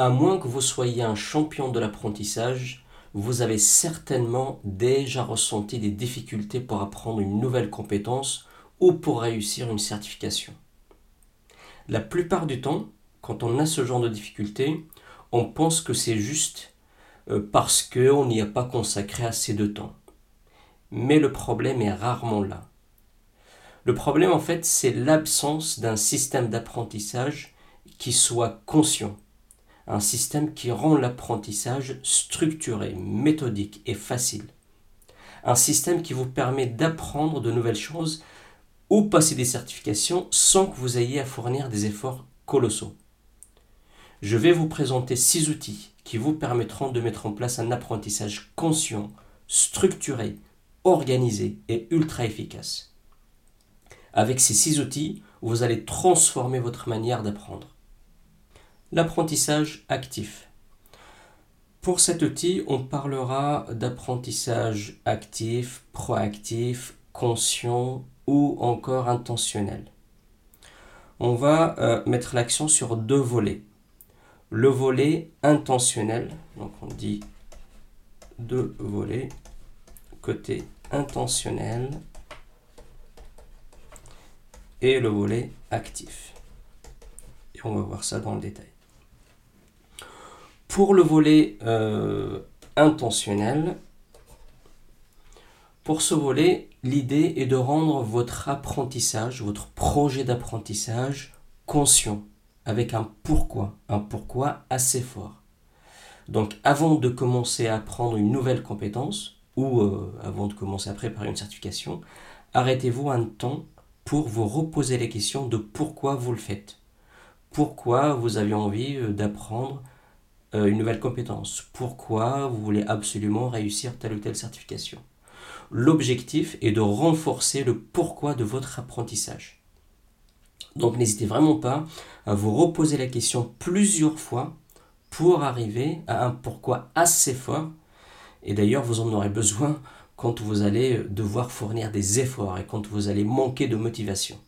À moins que vous soyez un champion de l'apprentissage, vous avez certainement déjà ressenti des difficultés pour apprendre une nouvelle compétence ou pour réussir une certification. La plupart du temps, quand on a ce genre de difficultés, on pense que c'est juste euh, parce qu'on n'y a pas consacré assez de temps. Mais le problème est rarement là. Le problème, en fait, c'est l'absence d'un système d'apprentissage qui soit conscient. Un système qui rend l'apprentissage structuré, méthodique et facile. Un système qui vous permet d'apprendre de nouvelles choses ou passer des certifications sans que vous ayez à fournir des efforts colossaux. Je vais vous présenter six outils qui vous permettront de mettre en place un apprentissage conscient, structuré, organisé et ultra efficace. Avec ces six outils, vous allez transformer votre manière d'apprendre. L'apprentissage actif. Pour cet outil, on parlera d'apprentissage actif, proactif, conscient ou encore intentionnel. On va euh, mettre l'accent sur deux volets. Le volet intentionnel, donc on dit deux volets, côté intentionnel et le volet actif. Et on va voir ça dans le détail. Pour le volet euh, intentionnel, pour ce volet, l'idée est de rendre votre apprentissage, votre projet d'apprentissage conscient, avec un pourquoi, un pourquoi assez fort. Donc avant de commencer à apprendre une nouvelle compétence, ou euh, avant de commencer à préparer une certification, arrêtez-vous un temps pour vous reposer les questions de pourquoi vous le faites. Pourquoi vous avez envie euh, d'apprendre euh, une nouvelle compétence Pourquoi vous voulez absolument réussir telle ou telle certification? L'objectif est de renforcer le pourquoi de votre apprentissage. Donc n'hésitez vraiment pas à vous reposer la question plusieurs fois pour arriver à un pourquoi assez fort. Et d'ailleurs, vous en aurez besoin quand vous allez devoir fournir des efforts et quand vous allez manquer de motivation.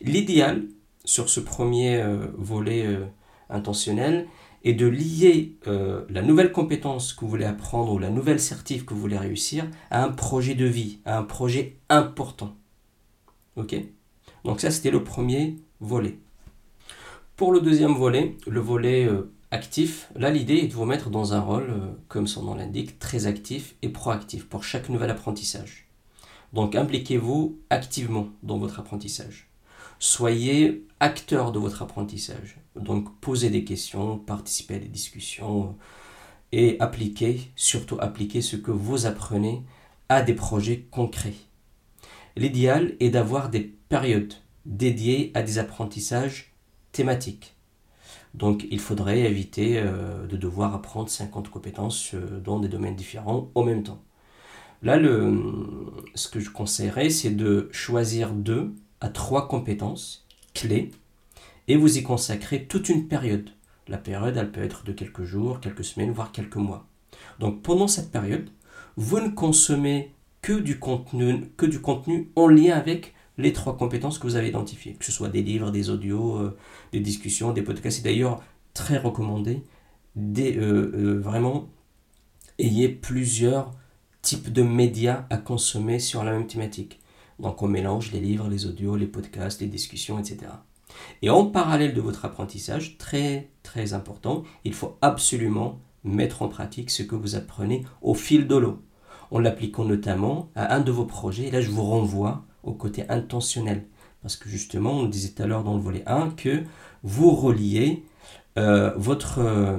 L'idéal sur ce premier euh, volet euh, intentionnel est de lier euh, la nouvelle compétence que vous voulez apprendre ou la nouvelle certif que vous voulez réussir à un projet de vie, à un projet important. Ok? Donc ça c'était le premier volet. Pour le deuxième volet, le volet actif, là l'idée est de vous mettre dans un rôle, euh, comme son nom l'indique, très actif et proactif pour chaque nouvel apprentissage. Donc impliquez-vous activement dans votre apprentissage. Soyez acteur de votre apprentissage. Donc posez des questions, participez à des discussions euh, et appliquez, surtout appliquez ce que vous apprenez à des projets concrets. L'idéal est d'avoir des périodes dédiées à des apprentissages thématiques donc il faudrait éviter euh, de devoir apprendre 50 compétences euh, dans des domaines différents en même temps. Là, le, ce que je conseillerais, c'est de choisir deux à trois compétences clés et vous y consacrer toute une période. La période, elle peut être de quelques jours, quelques semaines, voire quelques mois. Donc pendant cette période, vous ne consommez que du contenu, que du contenu en lien avec les trois compétences que vous avez identifiées, que ce soit des livres, des audios, euh, des discussions, des podcasts. C'est d'ailleurs très recommandé. Euh, euh, vraiment, ayez plusieurs types de médias à consommer sur la même thématique. Donc on mélange les livres, les audios, les podcasts, les discussions, etc. Et en parallèle de votre apprentissage, très très important, il faut absolument mettre en pratique ce que vous apprenez au fil de l'eau, en l'appliquant notamment à un de vos projets. Et là, je vous renvoie au côté intentionnel. Parce que justement, on disait tout à l'heure dans le volet 1 que vous reliez euh, votre euh,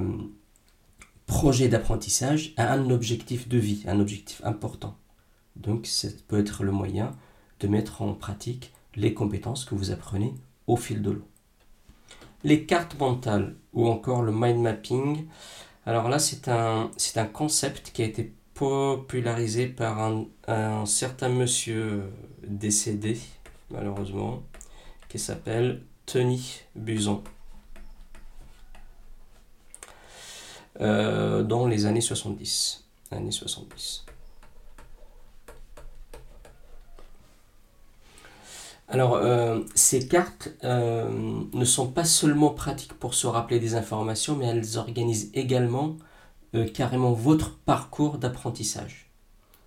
projet d'apprentissage à un objectif de vie, un objectif important. Donc, ça peut être le moyen de mettre en pratique les compétences que vous apprenez au fil de l'eau. Les cartes mentales ou encore le mind mapping. Alors là, c'est un, un concept qui a été popularisé par un, certain monsieur décédé, malheureusement, qui s'appelle Tony Buzon. Euh, dans les années 70. Années 70. Alors, euh, ces cartes euh, ne sont pas seulement pratiques pour se rappeler des informations, mais elles organisent également euh, carrément votre parcours d'apprentissage.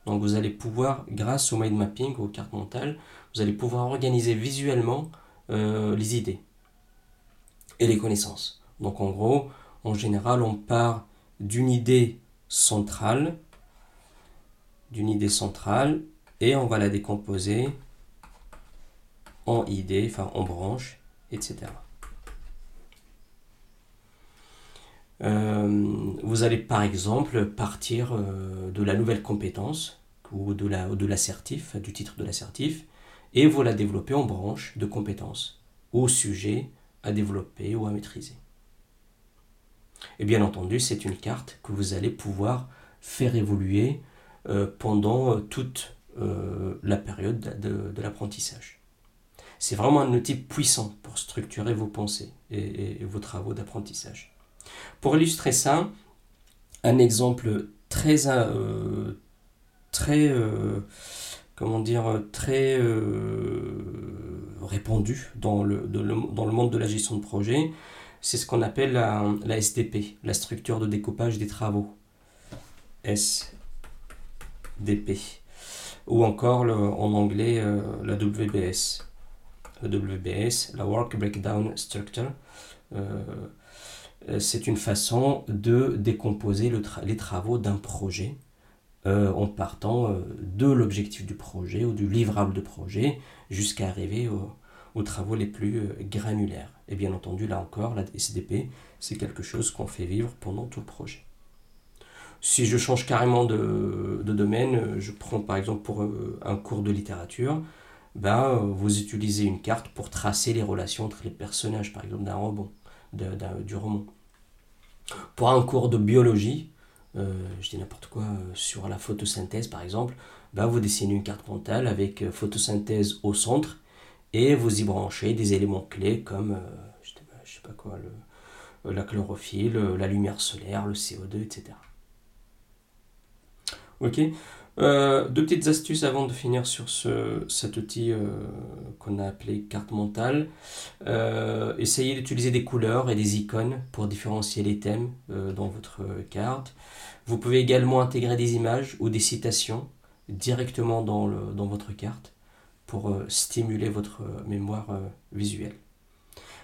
Donc, vous allez pouvoir, grâce au mind mapping, aux cartes mentales, vous allez pouvoir organiser visuellement les idées et les connaissances. Donc, en gros, en général, on part d'une idée centrale, d'une idée centrale, et on va la décomposer en idée, enfin en branche, etc. Euh, vous allez par exemple partir euh, de la nouvelle compétence ou de l'assertif, du titre de l'assertif, et vous la développer en branche de compétences au sujet à développer ou à maîtriser. Et bien entendu, c'est une carte que vous allez pouvoir faire évoluer euh, pendant toute la période de l'apprentissage. C'est vraiment un outil puissant pour structurer vos pensées et, vos travaux d'apprentissage. Pour illustrer ça, un exemple très, euh, euh, euh, répandu dans le, monde de la gestion de projet, c'est ce qu'on appelle la, la, SDP, la structure de découpage des travaux. SDP. Ou encore en anglais la WBS. WBS, la Work Breakdown Structure. Euh, c'est une façon de décomposer les travaux d'un projet euh, en partant euh, de l'objectif du projet ou du livrable de projet jusqu'à arriver aux travaux les plus granulaires. Et bien entendu, là encore, la SDP, c'est quelque chose qu'on fait vivre pendant tout le projet. Si je change carrément de, de domaine, je prends par exemple pour un cours de littérature, ben, vous utilisez une carte pour tracer les relations entre les personnages, par exemple, d'un roman, du roman. Pour un cours de biologie, euh, je dis n'importe quoi, euh, sur la photosynthèse par exemple, ben, vous dessinez une carte mentale avec photosynthèse au centre et vous y branchez des éléments clés comme, je, sais pas quoi, la chlorophylle, la lumière solaire, le CO2, etc. Ok? Euh, deux petites astuces avant de finir sur ce, cet outil euh, qu'on a appelé carte mentale. Euh, essayez d'utiliser des couleurs et des icônes pour différencier les thèmes dans votre carte. Vous pouvez également intégrer des images ou des citations directement dans, le, dans votre carte pour stimuler votre mémoire visuelle.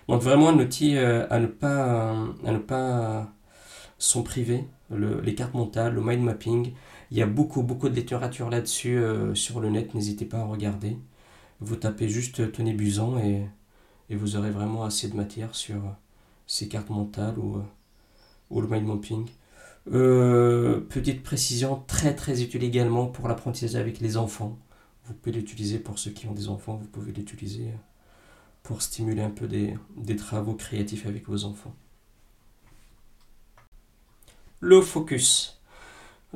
Donc vraiment un outil à ne pas, à ne pas priver, les cartes mentales, le mind mapping. Il y a beaucoup, beaucoup de littérature là-dessus euh, sur le net, n'hésitez pas à regarder. Vous tapez juste Tony Buzan et, et, vous aurez vraiment assez de matière sur euh, ces cartes mentales ou, euh, ou le mind mapping. petite précision, très très utile également pour l'apprentissage avec les enfants. Vous pouvez l'utiliser pour ceux qui ont des enfants, vous pouvez l'utiliser pour stimuler un peu des, des travaux créatifs avec vos enfants. Le focus.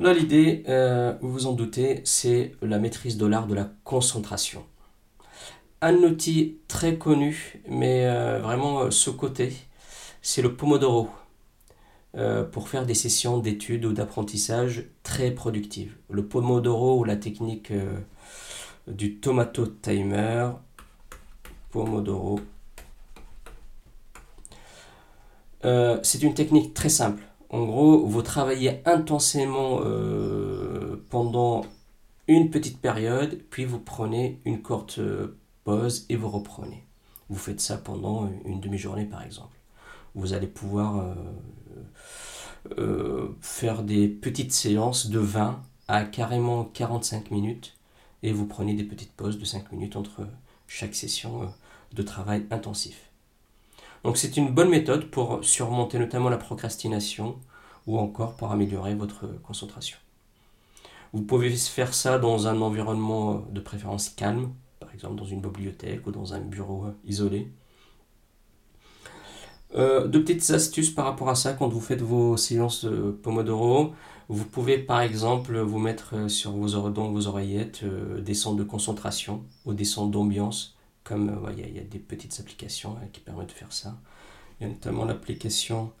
Là, l'idée, euh, vous vous en doutez, c'est la maîtrise de l'art de la concentration. Un outil très connu, mais euh, vraiment euh, sous-côté, c'est le Pomodoro, pour faire des sessions d'études ou d'apprentissage très productives. Le Pomodoro ou la technique du tomato timer, Pomodoro. c'est une technique très simple en gros, vous travaillez intensément euh, pendant une petite période, puis vous prenez une courte euh, pause et vous reprenez. Vous faites ça pendant une demi-journée par exemple. Vous allez pouvoir euh, faire des petites séances de 20 à carrément 45 minutes et vous prenez des petites pauses de 5 minutes entre chaque session de travail intensif. Donc c'est une bonne méthode pour surmonter notamment la procrastination ou encore pour améliorer votre concentration. Vous pouvez faire ça dans un environnement de préférence calme, par exemple dans une bibliothèque ou dans un bureau isolé. Euh, deux petites astuces par rapport à ça quand vous faites vos séances Pomodoro. Vous pouvez par exemple vous mettre sur vos, dans vos oreillettes euh, des sons de concentration ou des sons d'ambiance comme euh, il y, a des petites applications qui permettent de faire ça. Il y a notamment l'application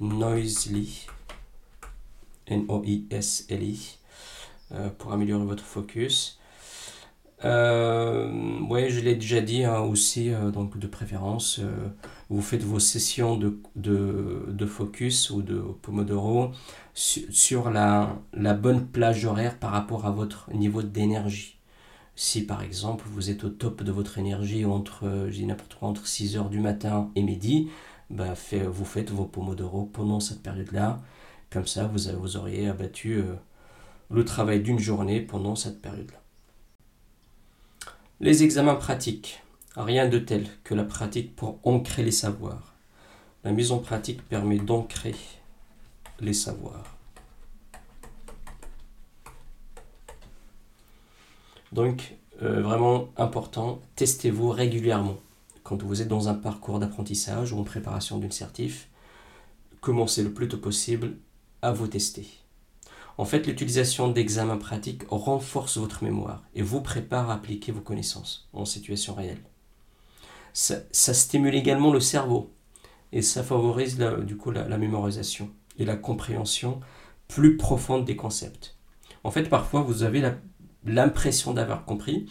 Noisely, N-O-I-S-L-I, pour améliorer votre focus. Euh, ouais, je l'ai déjà dit hein, aussi, euh, donc de préférence, euh, vous faites vos sessions de, de, de focus ou de Pomodoro sur la, la bonne plage horaire par rapport à votre niveau d'énergie. Si par exemple vous êtes au top de votre énergie entre, je dis n'importe quoi, entre 6h du matin et midi, bah, fait, vous faites vos Pomodoro pendant cette période-là. Comme ça, vous, vous auriez abattu le travail d'une journée pendant cette période-là. Les examens pratiques. Rien de tel que la pratique pour ancrer les savoirs. La mise en pratique permet d'ancrer les savoirs. Donc, euh, vraiment important, testez-vous régulièrement. Quand vous êtes dans un parcours d'apprentissage ou en préparation d'une certif, commencez le plus tôt possible à vous tester. En fait, l'utilisation d'examens pratiques renforce votre mémoire et vous prépare à appliquer vos connaissances en situation réelle. Ça, stimule également le cerveau et ça favorise du coup la, mémorisation et la compréhension plus profonde des concepts. En fait, parfois, vous avez l'impression d'avoir compris,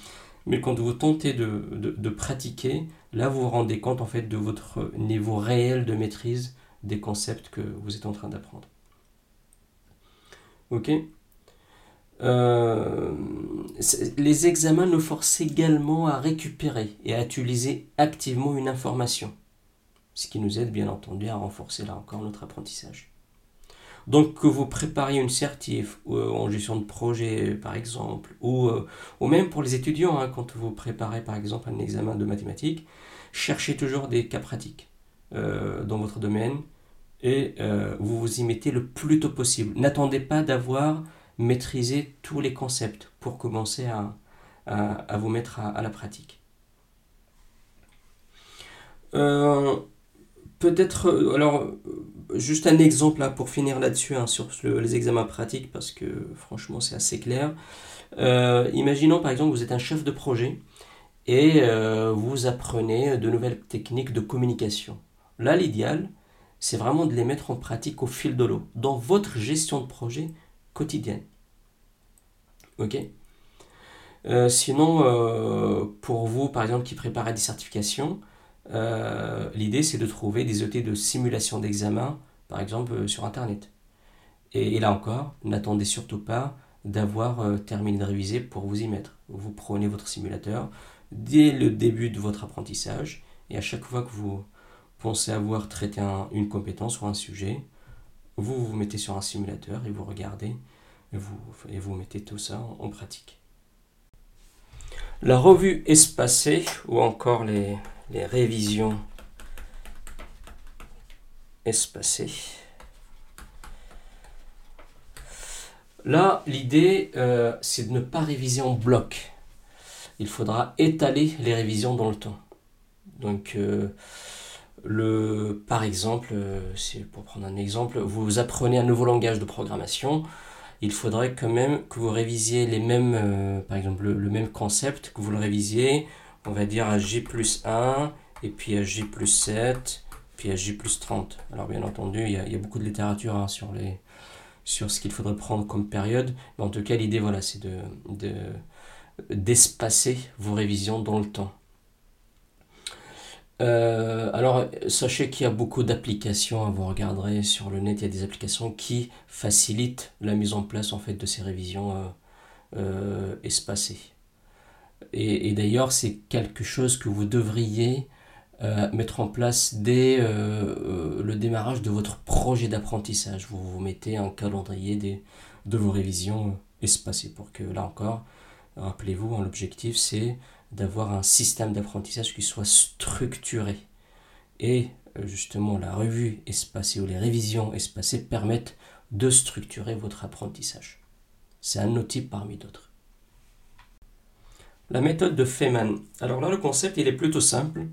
mais quand vous tentez de, pratiquer, là, vous vous rendez compte en fait de votre niveau réel de maîtrise des concepts que vous êtes en train d'apprendre. Ok? Euh, les examens nous forcent également à récupérer et à utiliser activement une information, ce qui nous aide bien entendu à renforcer là encore notre apprentissage. Donc que vous prépariez une certif euh, en gestion de projet par exemple, ou, euh, ou même pour les étudiants, hein, quand vous préparez par exemple un examen de mathématiques, cherchez toujours des cas pratiques dans votre domaine et euh, vous vous y mettez le plus tôt possible. N'attendez pas d'avoir maîtrisé tous les concepts pour commencer à, à, vous mettre à, la pratique. Euh, peut-être, euh, alors, juste un exemple là, pour finir là-dessus hein, sur les examens pratiques, parce que franchement c'est assez clair. imaginons par exemple vous êtes un chef de projet et vous apprenez de nouvelles techniques de communication. Là, l'idéal, c'est vraiment de les mettre en pratique au fil de l'eau, dans votre gestion de projet quotidienne. Ok? Euh, Sinon, euh, pour vous, par exemple, qui préparez des certifications, euh, l'idée c'est de trouver des outils de simulation d'examen, par exemple sur Internet. Et, là encore, n'attendez surtout pas d'avoir terminé de réviser pour vous y mettre. Vous prenez votre simulateur dès le début de votre apprentissage et à chaque fois que vous, pensez avoir traité une compétence ou un sujet, vous vous mettez sur un simulateur et vous regardez et vous, et vous mettez tout ça en, pratique. La revue espacée ou encore les, révisions espacées. Là, l'idée, euh, c'est de ne pas réviser en bloc. Il faudra étaler les révisions dans le temps. Donc, euh, le, par exemple, euh, pour prendre un exemple, vous apprenez un nouveau langage de programmation, il faudrait quand même que vous révisiez les mêmes, par exemple, le, même concept, que vous le révisiez, on va dire à J plus 1, et puis à J plus 7, puis à J plus 30. Alors bien entendu, il y a, beaucoup de littérature hein, sur, les, sur ce qu'il faudrait prendre comme période, mais en tout cas, l'idée, voilà, c'est de, d'espacer vos révisions dans le temps. Euh, alors, sachez qu'il y a beaucoup d'applications, vous regarderez sur le net, il y a des applications qui facilitent la mise en place en fait de ces révisions euh, euh, espacées. Et, d'ailleurs, c'est quelque chose que vous devriez mettre en place dès le démarrage de votre projet d'apprentissage. Vous vous mettez un calendrier de vos révisions espacées pour que là encore, rappelez-vous, hein, l'objectif c'est d'avoir un système d'apprentissage qui soit structuré. Et euh, justement, la revue espacée ou les révisions espacées permettent de structurer votre apprentissage. C'est un outil parmi d'autres. La méthode de Feynman. Alors là, le concept, il est plutôt simple.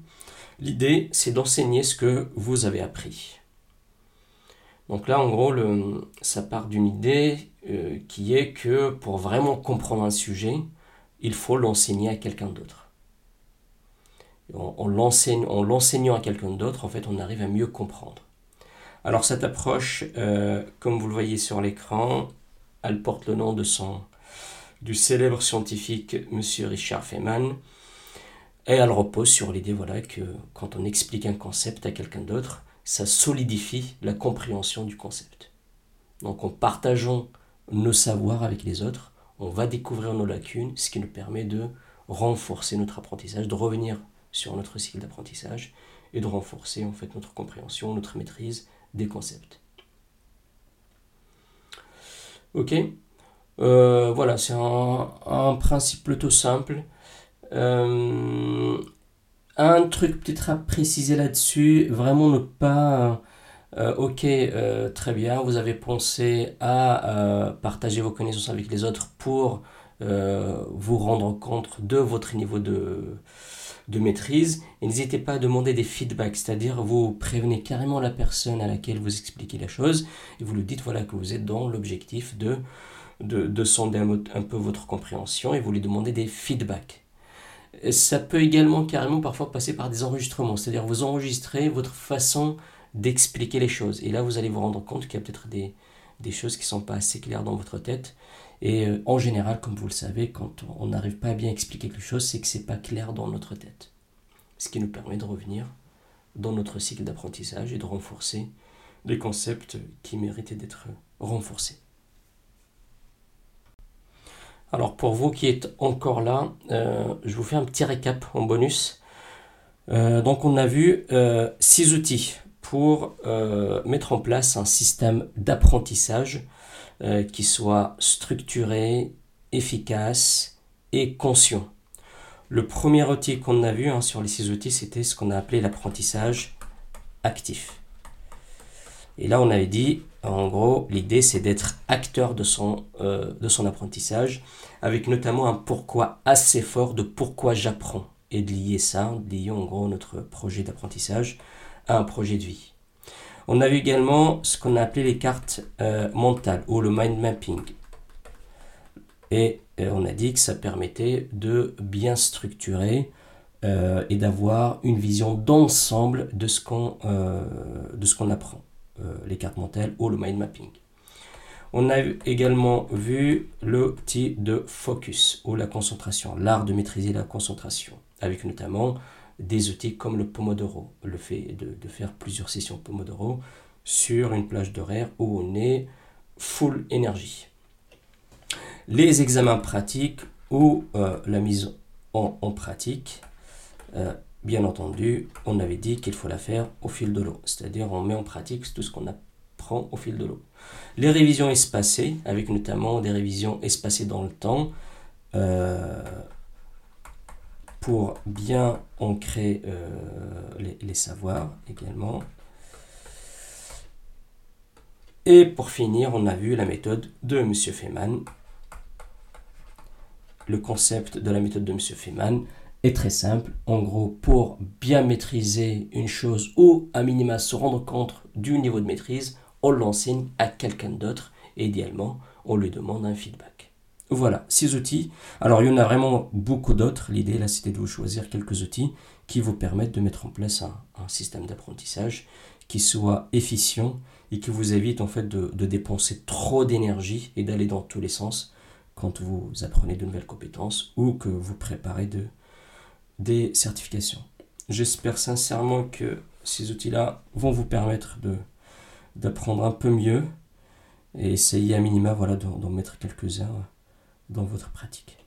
L'idée, c'est d'enseigner ce que vous avez appris. Donc là, en gros, ça part d'une idée euh, qui est que pour vraiment comprendre un sujet, il faut l'enseigner à quelqu'un d'autre. En, l'enseignant à quelqu'un d'autre, en fait, on arrive à mieux comprendre. Alors cette approche, euh, comme vous le voyez sur l'écran, elle porte le nom de son, du célèbre scientifique M. Richard Feynman. Et elle repose sur l'idée voilà, que quand on explique un concept à quelqu'un d'autre, ça solidifie la compréhension du concept. Donc en partageant nos savoirs avec les autres, on va découvrir nos lacunes, ce qui nous permet de renforcer notre apprentissage, de revenir sur notre cycle d'apprentissage et de renforcer en fait notre compréhension, notre maîtrise des concepts. Ok? Euh, Voilà, c'est un, principe plutôt simple. Euh, un truc peut-être à préciser là-dessus, vraiment ne pas... Euh, ok, très bien, vous avez pensé à partager vos connaissances avec les autres pour vous rendre compte de votre niveau de, de maîtrise. Et n'hésitez pas à demander des feedbacks, c'est-à-dire vous prévenez carrément la personne à laquelle vous expliquez la chose et vous lui dites voilà que vous êtes dans l'objectif de, de, sonder un, peu votre compréhension et vous lui demandez des feedbacks. Ça peut également carrément parfois passer par des enregistrements, c'est-à-dire vous enregistrez votre façon d'expliquer les choses. Et là, vous allez vous rendre compte qu'il y a peut-être des, des choses qui ne sont pas assez claires dans votre tête. Et euh, en général, comme vous le savez, quand on n'arrive pas à bien expliquer quelque chose, c'est que c'est pas clair dans notre tête. Ce qui nous permet de revenir dans notre cycle d'apprentissage et de renforcer les concepts qui méritaient d'être renforcés. Alors pour vous qui êtes encore là, euh, je vous fais un petit récap en bonus. Euh, donc on a vu six outils pour mettre en place un système d'apprentissage euh, qui soit structuré, efficace et conscient. Le premier outil qu'on a vu hein, sur les six outils, c'était ce qu'on a appelé l'apprentissage actif. Et là, on avait dit, en gros, l'idée, c'est d'être acteur de son, euh, de son apprentissage, avec notamment un pourquoi assez fort de pourquoi j'apprends, et de lier ça, de lier en gros notre projet d'apprentissage à un projet de vie. On a vu également ce qu'on a appelé les cartes euh, mentales ou le mind mapping. Et euh, on a dit que ça permettait de bien structurer et d'avoir une vision d'ensemble de ce qu'on apprend. Les cartes mentales ou le mind mapping. On a également vu l'outil de focus ou la concentration, l'art de maîtriser la concentration, avec notamment des outils comme le Pomodoro, le fait de, faire plusieurs sessions Pomodoro sur une plage d'horaire où on est full énergie. Les examens pratiques ou euh, la mise en, pratique, euh, bien entendu, on avait dit qu'il faut la faire au fil de l'eau, c'est-à-dire on met en pratique tout ce qu'on apprend au fil de l'eau. Les révisions espacées, avec notamment des révisions espacées dans le temps, euh, pour bien ancrer euh, les, savoirs également. Et pour finir, on a vu la méthode de M. Feynman. Le concept de la méthode de M. Feynman est très simple. En gros, pour bien maîtriser une chose ou à minima se rendre compte du niveau de maîtrise, on l'enseigne à quelqu'un d'autre et idéalement, on lui demande un feedback. Voilà, six outils. Alors il y en a vraiment beaucoup d'autres. L'idée là c'était de vous choisir quelques outils qui vous permettent de mettre en place un, système d'apprentissage qui soit efficient et qui vous évite en fait de, dépenser trop d'énergie et d'aller dans tous les sens quand vous apprenez de nouvelles compétences ou que vous préparez de, des certifications. J'espère sincèrement que ces outils-là vont vous permettre d'apprendre un peu mieux et essayer à minima voilà, d'en mettre quelques-uns dans votre pratique.